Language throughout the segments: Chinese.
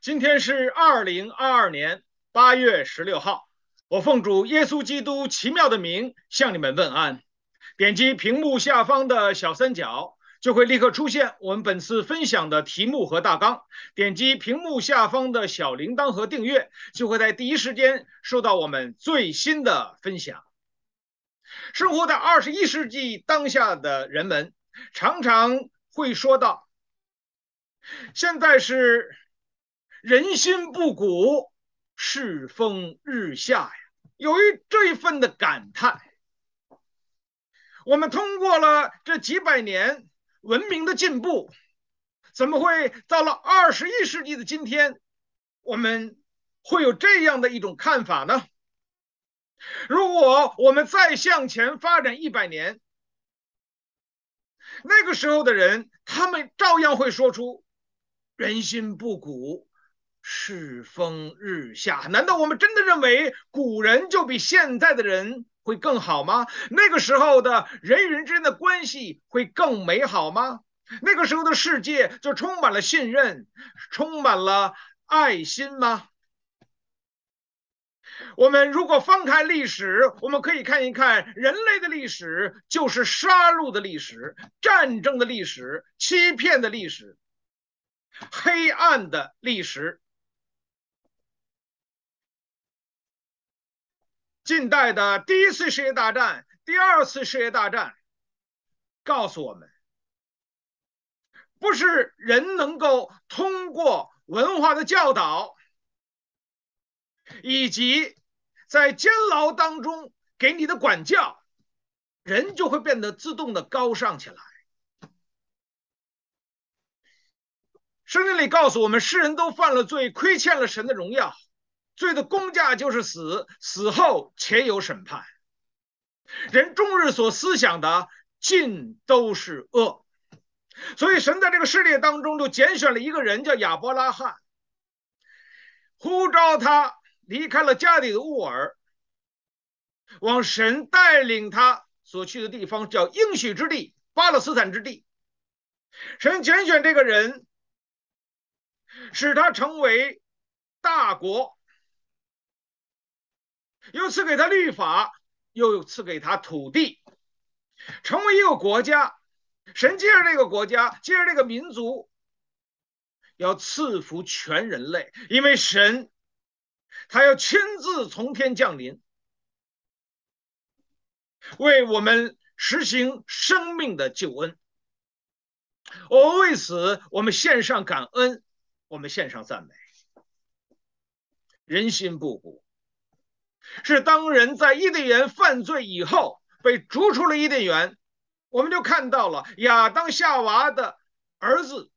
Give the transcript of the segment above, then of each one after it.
今天是二零二二年八月十六号，我奉主耶稣基督奇妙的名向你们问安。点击屏幕下方的小三角，就会立刻出现我们本次分享的题目和大纲。点击屏幕下方的小铃铛和订阅，就会在第一时间收到我们最新的分享。生活在二十一世纪当下的人们，常常会说到：现在是。人心不古，世风日下呀，由于这一份的感叹。我们通过了这几百年文明的进步，怎么会到了二十一世纪的今天，我们会有这样的一种看法呢？如果我们再向前发展一百年，那个时候的人，他们照样会说出“人心不古”。世风日下，难道我们真的认为古人就比现在的人会更好吗？那个时候的人与人之间的关系会更美好吗？那个时候的世界就充满了信任，充满了爱心吗？我们如果翻开历史，我们可以看一看人类的历史，就是杀戮的历史、战争的历史、欺骗的历史、黑暗的历史。近代的第一次世界大战、第二次世界大战，告诉我们，不是人能够通过文化的教导，以及在监牢当中给你的管教，人就会变得自动的高尚起来。圣经里告诉我们，世人都犯了罪，亏欠了神的荣耀。罪的工价就是死，死后且有审判。人终日所思想的尽都是恶，所以神在这个世界当中就拣选了一个人，叫亚伯拉罕，呼召他离开了家里的乌尔，往神带领他所去的地方，叫应许之地，巴勒斯坦之地。神拣选这个人，使他成为大国。又赐给他律法，又赐给他土地，成为一个国家。神借着这个国家，借着这个民族，要赐福全人类，因为神他要亲自从天降临，为我们实行生命的救恩。我为此，我们献上感恩，我们献上赞美。人心不古。是当人在伊甸园犯罪以后被逐出了伊甸园，我们就看到了亚当夏娃的儿子，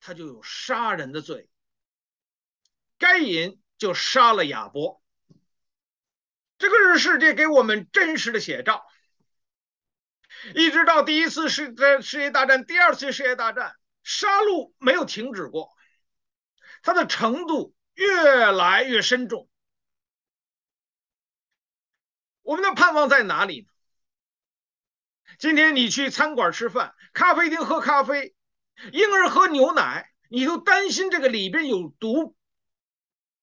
他就有杀人的罪。该隐就杀了亚伯，这个是世界给我们真实的写照。一直到第一次世界世界大战、第二次世界大战，杀戮没有停止过，它的程度越来越深重。我们的盼望在哪里呢？今天你去餐馆吃饭，咖啡厅喝咖啡，婴儿喝牛奶，你都担心这个里边有毒，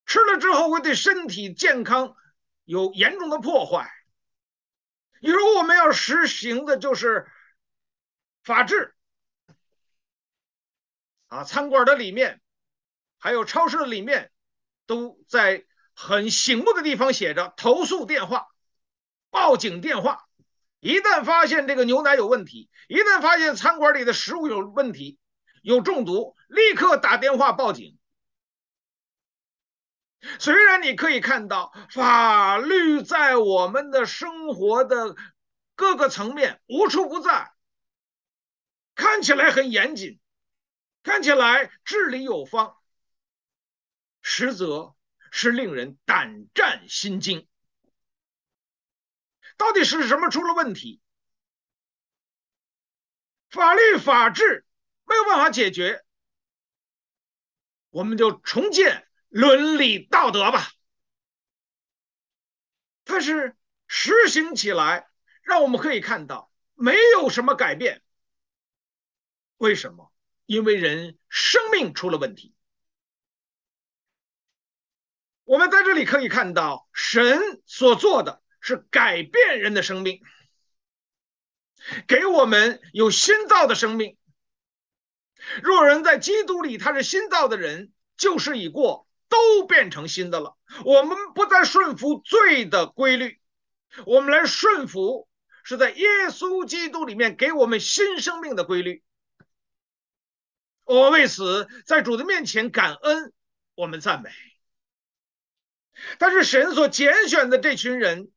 吃了之后会对身体健康有严重的破坏。你说我们要实行的就是法治啊，餐馆的里面，还有超市的里面，都在很醒目的地方写着投诉电话。报警电话，一旦发现这个牛奶有问题，一旦发现餐馆里的食物有问题，有中毒，立刻打电话报警。虽然你可以看到法律在我们的生活的各个层面无处不在，看起来很严谨，看起来治理有方，实则是令人胆战心惊。到底是什么出了问题？法律法治没有办法解决，我们就重建伦理道德吧。但是实行起来，让我们可以看到没有什么改变。为什么？因为人生命出了问题。我们在这里可以看到，神所做的是改变人的生命，给我们有新造的生命。若人在基督里，他是新造的人，旧事已过，都变成新的了。我们不再顺服罪的规律，我们来顺服是在耶稣基督里面给我们新生命的规律。我为此在主的面前感恩，我们赞美。但是神所拣选的这群人，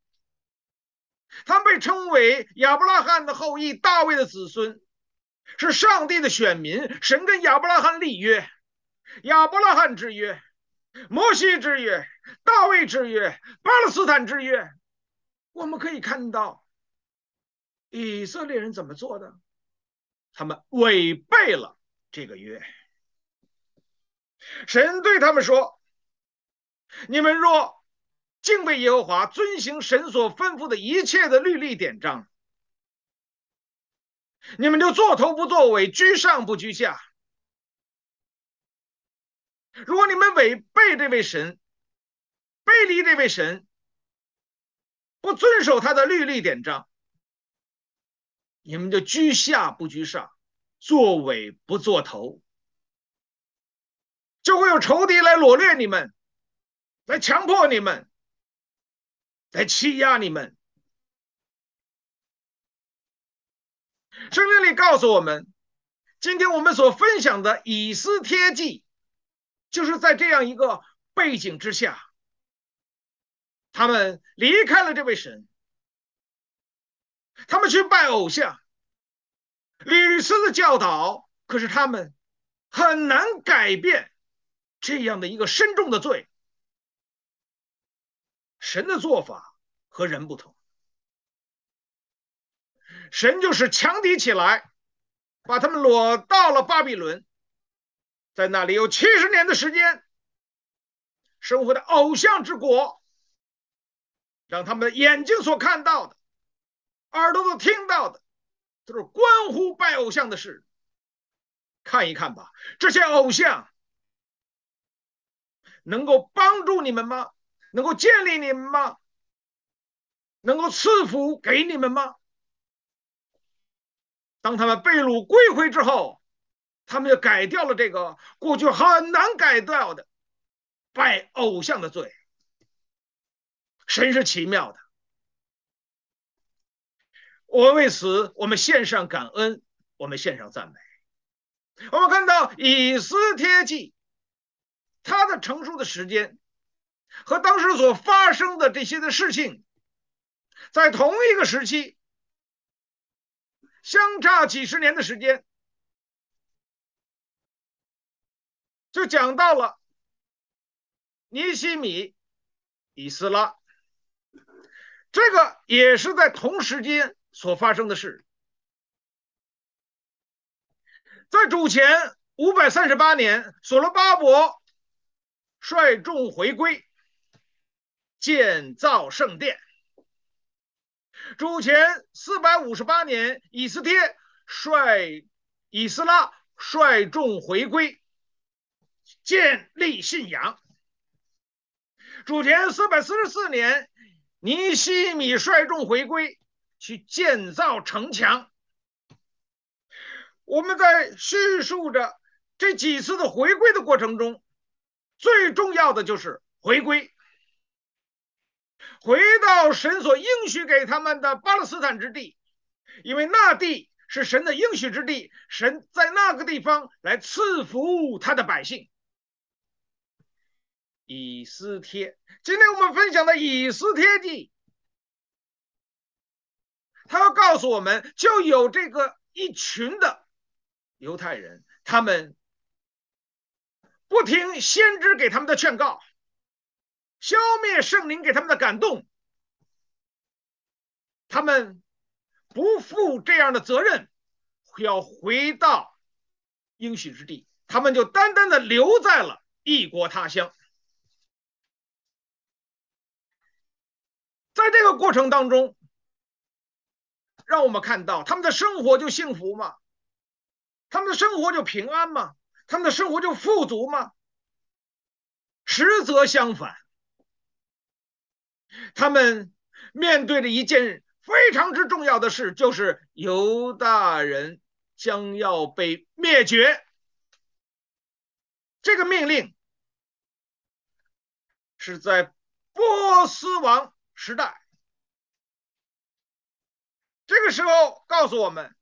他们被称为亚伯拉罕的后裔、大卫的子孙，是上帝的选民。神跟亚伯拉罕立约，亚伯拉罕之约、摩西之约、大卫之约、巴勒斯坦之约。我们可以看到以色列人怎么做的，他们违背了这个约。神对他们说。你们若敬畏耶和华，遵行神所吩咐的一切的律例典章，你们就做头不作尾，居上不居下。如果你们违背这位神，背离这位神，不遵守他的律例典章，你们就居下不居上，作尾不作头，就会有仇敌来掳掠你们。来强迫你们，来欺压你们。圣经里告诉我们，今天我们所分享的以斯帖记，就是在这样一个背景之下，他们离开了这位神，他们去拜偶像，屡次的教导，可是他们很难改变这样的一个深重的罪。神的做法和人不同，神就是强敌起来，把他们掳到了巴比伦，在那里有七十年的时间，生活在偶像之国，让他们眼睛所看到的，耳朵所听到的，都是关乎拜偶像的事。看一看吧，这些偶像能够帮助你们吗？能够建立你们吗？能够赐福给你们吗？当他们被掳归回之后，他们就改掉了这个过去很难改掉的拜偶像的罪。神是奇妙的，我为此我们献上感恩，我们献上赞美。我们看到以斯帖记，它的成书的时间。和当时所发生的这些的事情，在同一个时期，相差几十年的时间，就讲到了尼希米、以斯拉，这个也是在同时间所发生的事。在主前五百三十八年，所罗巴伯率众回归。建造圣殿。主前四百五十八年，以斯帖率以斯拉率众回归，建立信仰。主前四百四十四年，尼西米率众回归，去建造城墙。我们在叙述着这几次的回归的过程中，最重要的就是回归。回到神所应许给他们的巴勒斯坦之地，因为那地是神的应许之地，神在那个地方来赐福他的百姓。以斯帖，今天我们分享的以斯帖记，他要告诉我们，就有这个一群的犹太人，他们不听先知给他们的劝告。消灭圣灵给他们的感动，他们不负这样的责任，要回到应许之地，他们就单单的留在了异国他乡。在这个过程当中，让我们看到他们的生活就幸福吗？他们的生活就平安吗？他们的生活就富足吗？实则相反。他们面对着一件非常之重要的事，就是犹大人将要被灭绝。这个命令是在波斯王时代。这个时候告诉我们，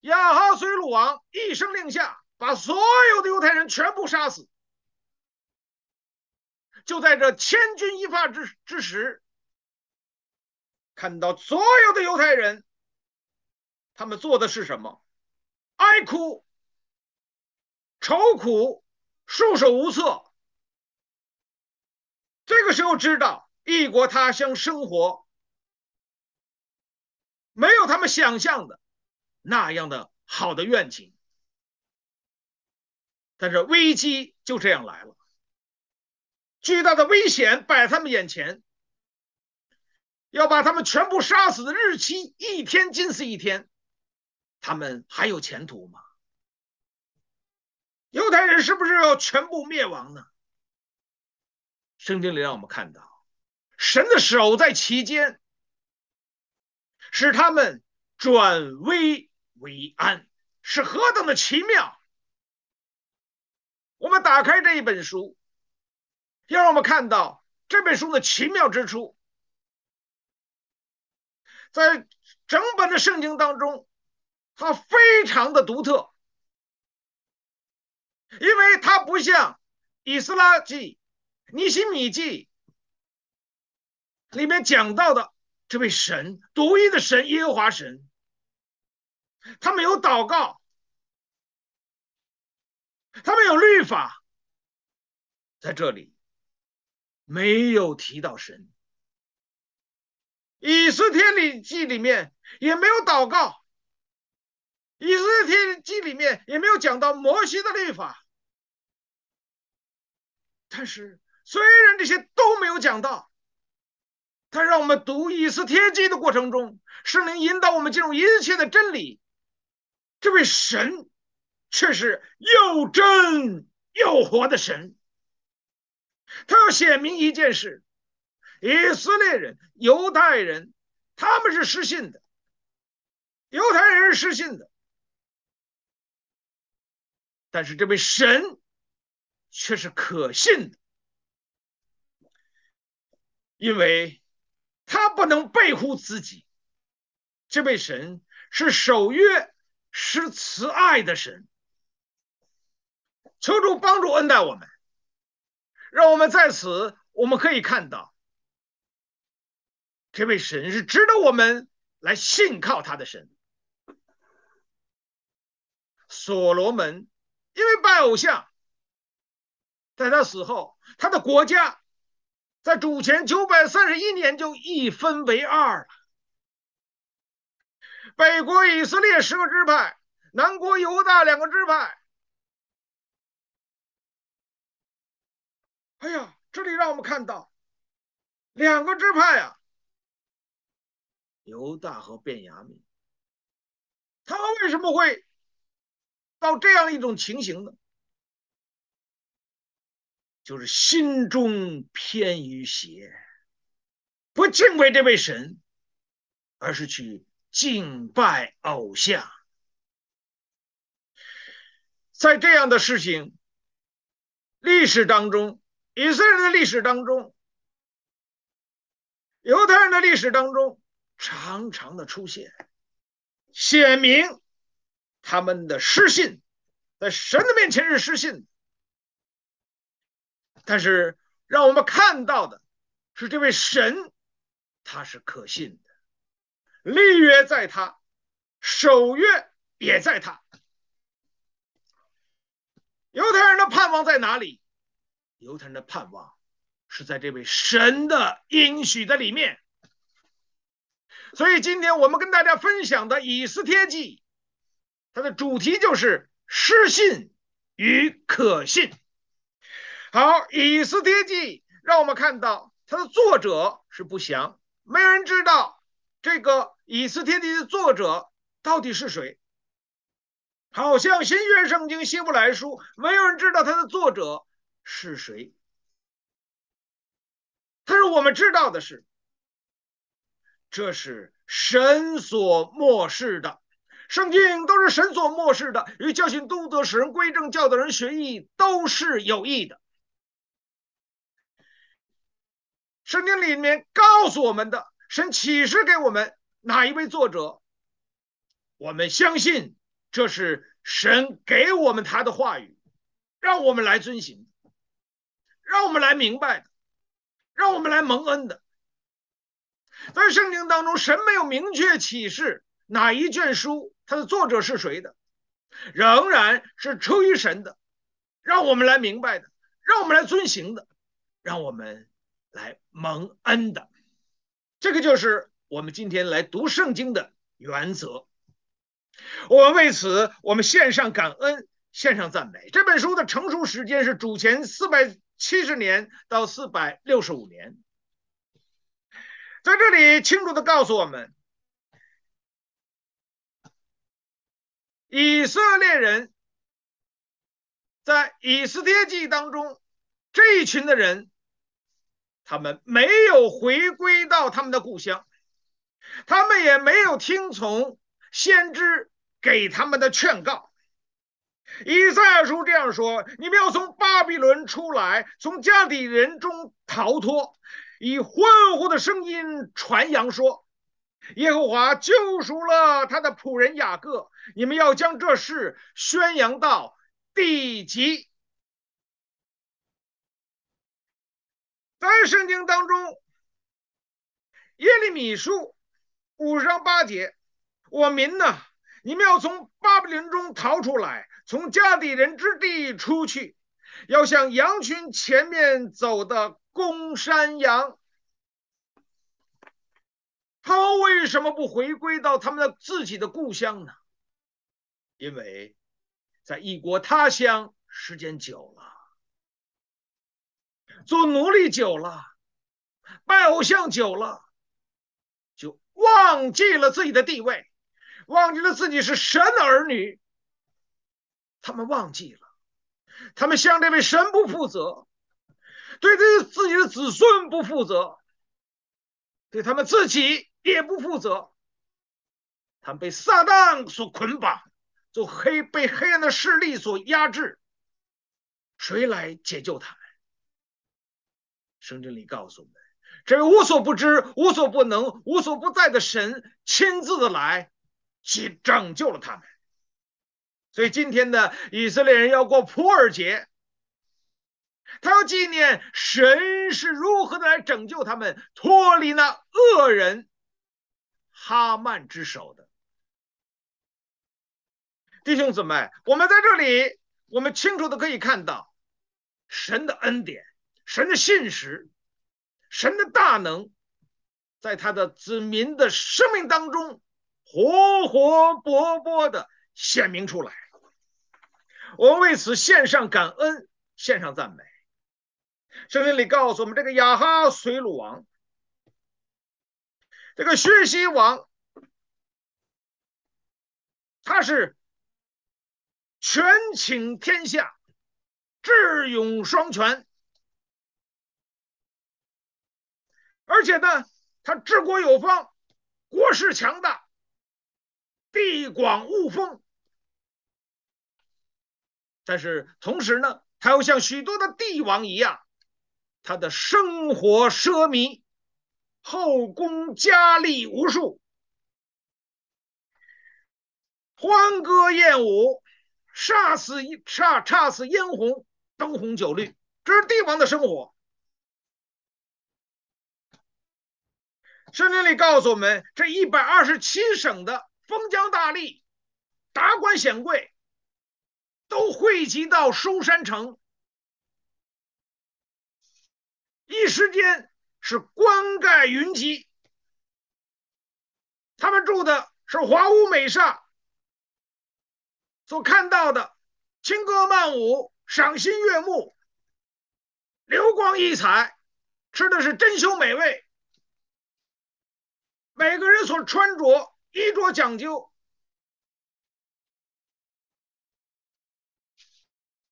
亚哈随鲁王一声令下，把所有的犹太人全部杀死。就在这千钧一发之之时，看到所有的犹太人，他们做的是什么？哀哭、愁苦、束手无策。这个时候知道异国他乡生活。没有他们想象的那样的好的愿景，但是危机就这样来了，巨大的危险摆在他们眼前，要把他们全部杀死的日期一天近似一天，他们还有前途吗？犹太人是不是要全部灭亡呢？圣经里让我们看到，神的手在其间。使他们转危为安，是何等的奇妙！我们打开这一本书，要让我们看到这本书的奇妙之处。在整本的圣经当中，它非常的独特，因为它不像以斯拉记、尼希米记里面讲到的。这位神独一的神耶和华神，他没有祷告，他没有律法，在这里没有提到神。以斯帖记里面也没有祷告，以斯帖记里面也没有讲到摩西的律法。但是虽然这些都没有讲到。他让我们读以斯帖记的过程中，圣灵引导我们进入一切的真理。这位神却是又真又活的神。他要显明一件事：以色列人、犹太人，他们是失信的；犹太人是失信的，但是这位神却是可信的，因为。他不能背乎自己，这位神是守约、是慈爱的神。求主帮助恩待我们，让我们在此我们可以看到，这位神是值得我们来信靠他的神。所罗门因为拜偶像，在他死后，他的国家。在主前九百三十一年就一分为二了。北国以色列十个支派，南国犹大两个支派。哎呀，这里让我们看到两个支派啊，犹大和便雅悯，他们为什么会到这样一种情形呢？就是心中偏于邪，不敬畏这位神，而是去敬拜偶像。在这样的事情历史当中，以色列人的历史当中，犹太人的历史当中，常常的出现，显明他们的失信，在神的面前是失信。但是，让我们看到的是，这位神他是可信的，立约在他，守约也在他。犹太人的盼望在哪里？犹太人的盼望是在这位神的应许的里面。所以，今天我们跟大家分享的以斯帖记，它的主题就是失信与可信。好，以斯帖记让我们看到它的作者是不详，没有人知道这个以斯帖记的作者到底是谁。好像新约圣经希伯来书，没有人知道它的作者是谁。但是我们知道的是，这是神所默示的，圣经都是神所默示的，与教训、督责、使人归正、教导人学义，都是有益的。圣经里面告诉我们的，神启示给我们哪一位作者，我们相信这是神给我们他的话语，让我们来遵行，让我们来明白的，让我们来蒙恩的。在圣经当中，神没有明确启示哪一卷书，它的作者是谁的，仍然是出于神的，让我们来明白的，让我们来遵行的，让我们。来蒙恩的，这个就是我们今天来读圣经的原则。我们为此，我们献上感恩，献上赞美。这本书的成书时间是主前四百七十年到四百六十五年。在这里清楚地告诉我们，以色列人在以斯帖记当中这一群的人。他们没有回归到他们的故乡，他们也没有听从先知给他们的劝告。以赛亚书这样说：“你们要从巴比伦出来，从家底人中逃脱，以欢呼的声音传扬说，耶和华救赎了他的仆人雅各。你们要将这事宣扬到地极。”在圣经当中，耶利米书五十章八节，我民呢，你们要从巴比伦中逃出来，从家底人之地出去，要向羊群前面走的公山羊。他为什么不回归到他们的自己的故乡呢？因为在异国他乡时间久了。做奴隶久了，拜偶像久了，就忘记了自己的地位，忘记了自己是神的儿女。他们忘记了，他们向这位神不负责，对自自己的子孙不负责，对他们自己也不负责。他们被撒旦所捆绑，就黑被黑暗的势力所压制。谁来解救他们？圣经里告诉我们，这位无所不知、无所不能、无所不在的神亲自的来，去拯救了他们。所以今天的以色列人要过普尔节，他要纪念神是如何的来拯救他们，脱离那恶人哈曼之手的。弟兄姊妹，我们在这里，我们清楚的可以看到神的恩典。神的信实，神的大能，在他的子民的生命当中活活泼泼的显明出来。我们为此献上感恩，献上赞美。圣经里告诉我们，这个亚哈随鲁王，这个薛西王，他是权倾天下，智勇双全。而且呢，他治国有方，国势强大，地广物丰。但是同时呢，他又像许多的帝王一样，他的生活奢靡，后宫佳丽无数，欢歌宴舞，煞死一煞煞死嫣红，灯红酒绿，这是帝王的生活。圣经里告诉我们，这一百二十七省的封疆大吏、达官显贵，都汇集到书山城，一时间是冠盖云集。他们住的是华屋美厦，所看到的轻歌曼舞、赏心悦目、流光溢彩，吃的是珍馐美味。每个人所穿着衣着讲究，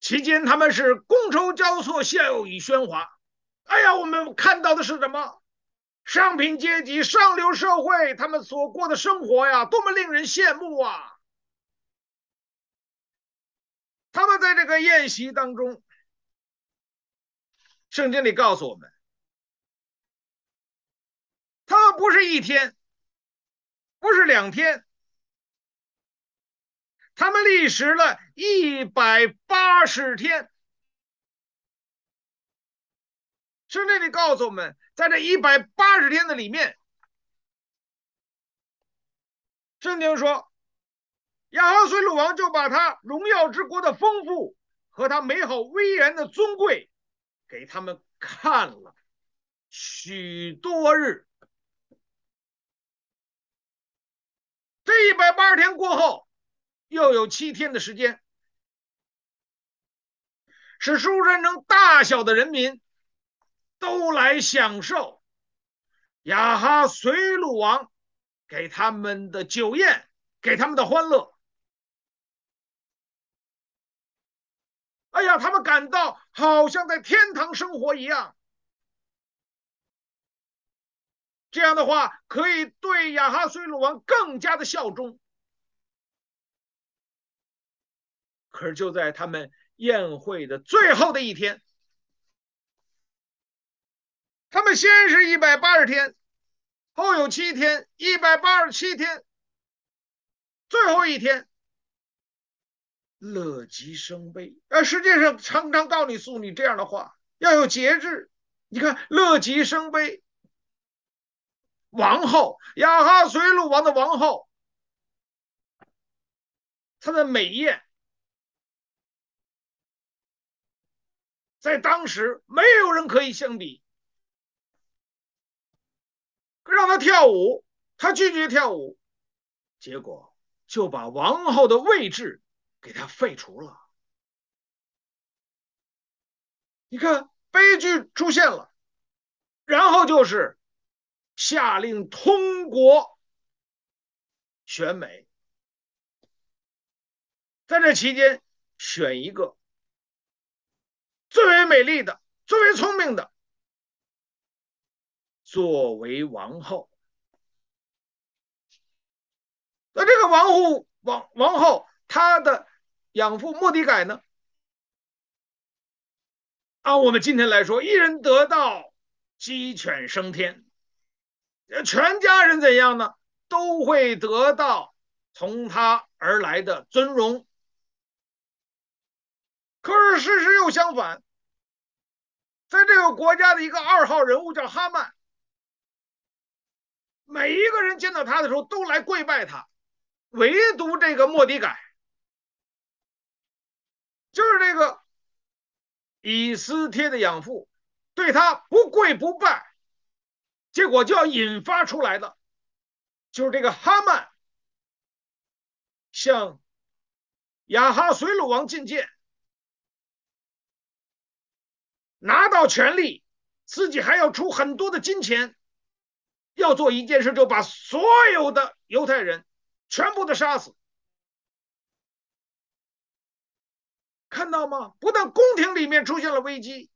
期间他们是觥筹交错，笑语喧哗，哎呀，我们看到的是什么？商品阶级、上流社会，他们所过的生活呀，多么令人羡慕啊！他们在这个宴席当中，圣经里告诉我们，他们不是一天，不是两天，他们历时了一百八十天。圣经里告诉我们，在这一百八十天的里面，圣经说，亚哈随鲁王就把他荣耀之国的丰富和他美好威严的尊贵给他们看了许多日。这一百八十天过后，又有七天的时间，使书珊城大小的人民。都来享受雅哈随鲁王给他们的酒宴，给他们的欢乐。哎呀，他们感到好像在天堂生活一样。这样的话，可以对亚哈随鲁王更加的效忠。可是就在他们宴会的最后的一天。他们先是一百八十天，后有七天，一百八十七天，最后一天，乐极生悲。呃，实际上常常告你诉你这样的话，要有节制。你看，乐极生悲。王后亚哈随鲁王的王后，她的美艳，在当时没有人可以相比。让他跳舞，他拒绝跳舞，结果就把王后的位置给他废除了。你看，悲剧出现了，然后就是下令通国选美，在这期间选一个最为美丽的、最为聪明的。作为王后，那这个王后王王后，她的养父莫迪改呢？按我们今天来说，一人得道，鸡犬升天，全家人怎样呢？都会得到从他而来的尊荣。可是事实又相反，在这个国家的一个二号人物叫哈曼。每一个人见到他的时候都来跪拜他，唯独这个莫迪改，就是这个以斯帖的养父，对他不跪不拜，结果就要引发出来的，就是这个哈曼向亚哈随鲁王进谏，拿到权力，自己还要出很多的金钱。要做一件事，就把所有的犹太人全部的杀死。看到吗？不但宫廷里面出现了危机，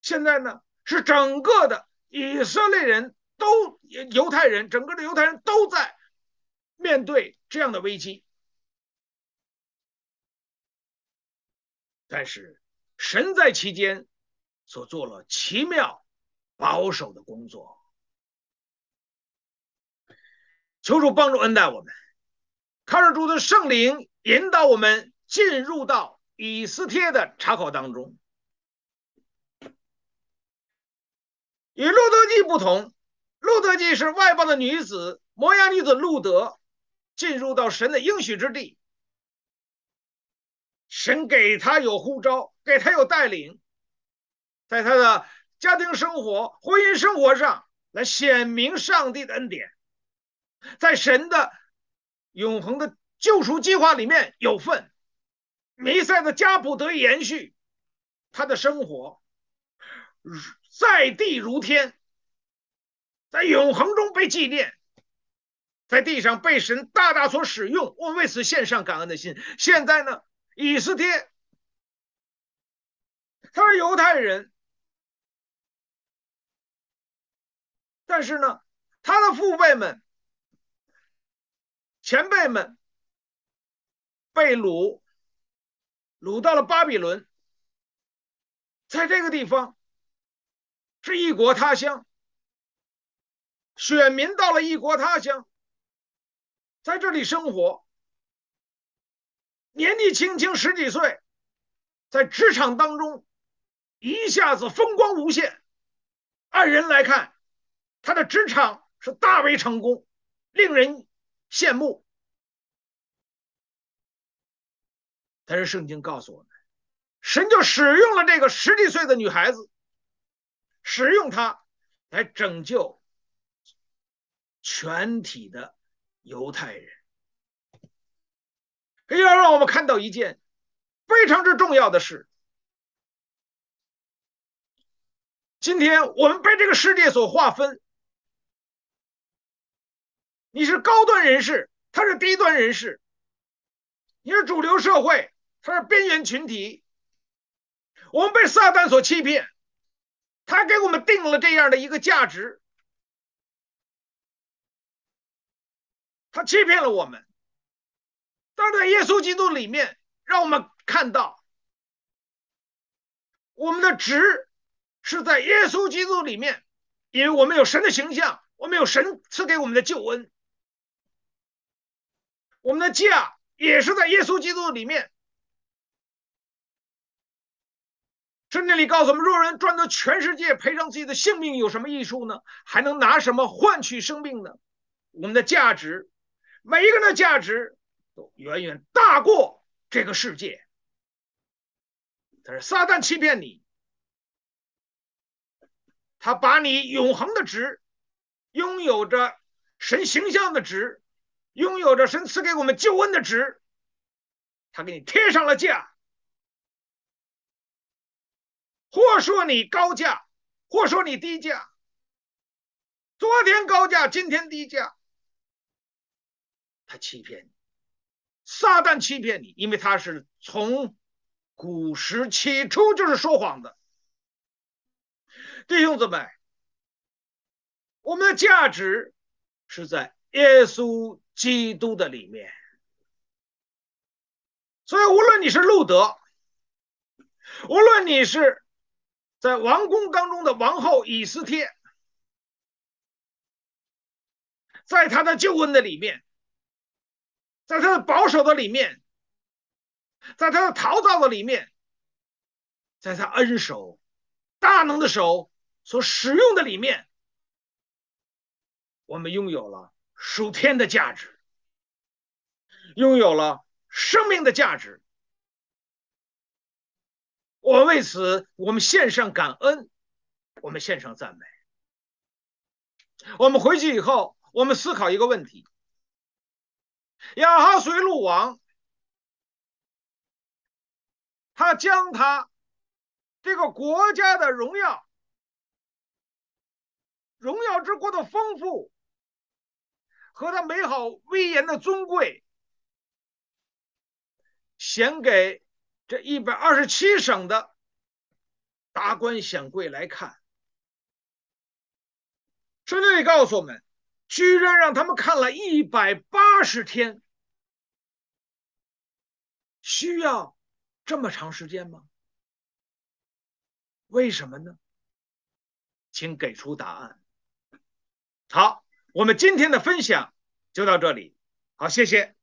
现在呢，是整个的以色列人都犹太人，整个的犹太人都在面对这样的危机。但是神在其间所做了奇妙。保守的工作，求主帮助恩待我们，靠着主的圣灵引导我们进入到以斯帖的查考当中。与路得记不同，路得记是外邦的女子，摩押女子路得进入到神的应许之地，神给她有呼召，给她有带领，在她的。家庭生活、婚姻生活上来显明上帝的恩典，在神的永恒的救赎计划里面有份。弥赛的家谱得以延续，他的生活在地如天，在永恒中被纪念，在地上被神大大所使用。我为此献上感恩的心。现在呢，以斯帖他是犹太人，但是呢，他的父辈们、前辈们被掳，掳到了巴比伦，在这个地方是异国他乡，选民到了异国他乡，在这里生活，年纪轻轻十几岁，在职场当中。一下子风光无限，按人来看，他的职场是大为成功，令人羡慕。但是圣经告诉我们，神就使用了这个十几岁的女孩子，使用它来拯救全体的犹太人。要让我们看到一件非常之重要的事。今天我们被这个世界所划分，你是高端人士，他是低端人士；你是主流社会，他是边缘群体。我们被撒旦所欺骗，他给我们定了这样的一个价值，他欺骗了我们。但在耶稣基督里面，让我们看到我们的值。是在耶稣基督里面，因为我们有神的形象，我们有神赐给我们的救恩，我们的价也是在耶稣基督里面。圣经里告诉我们：若人赚得全世界，赔上自己的性命，有什么益处呢？还能拿什么换取生命呢？我们的价值，每一个人的价值都远远大过这个世界。但是撒旦欺骗你。他把你永恒的值，拥有着神形象的值，拥有着神赐给我们救恩的值，他给你贴上了价，或说你高价，或说你低价，昨天高价，今天低价，他欺骗你，撒旦欺骗你，因为他是从古时起初就是说谎的。弟兄姊妹，我们的价值是在耶稣基督的里面，所以无论你是路德，无论你是在王宫当中的王后以斯帖，在他的救恩的里面，在他的保守的里面，在他的陶造的里面，在他恩手大能的手。所使用的里面，我们拥有了属天的价值，拥有了生命的价值。我们为此，我们献上感恩，我们献上赞美。我们回去以后，我们思考一个问题：亚哈随鲁王，他将他这个国家的荣耀。荣耀之国的丰富和他美好威严的尊贵，显给这一百二十七省的达官显贵来看。圣经里告诉我们，居然让他们看了一百八十天，需要这么长时间吗？为什么呢？请给出答案。好，我们今天的分享就到这里。好，谢谢。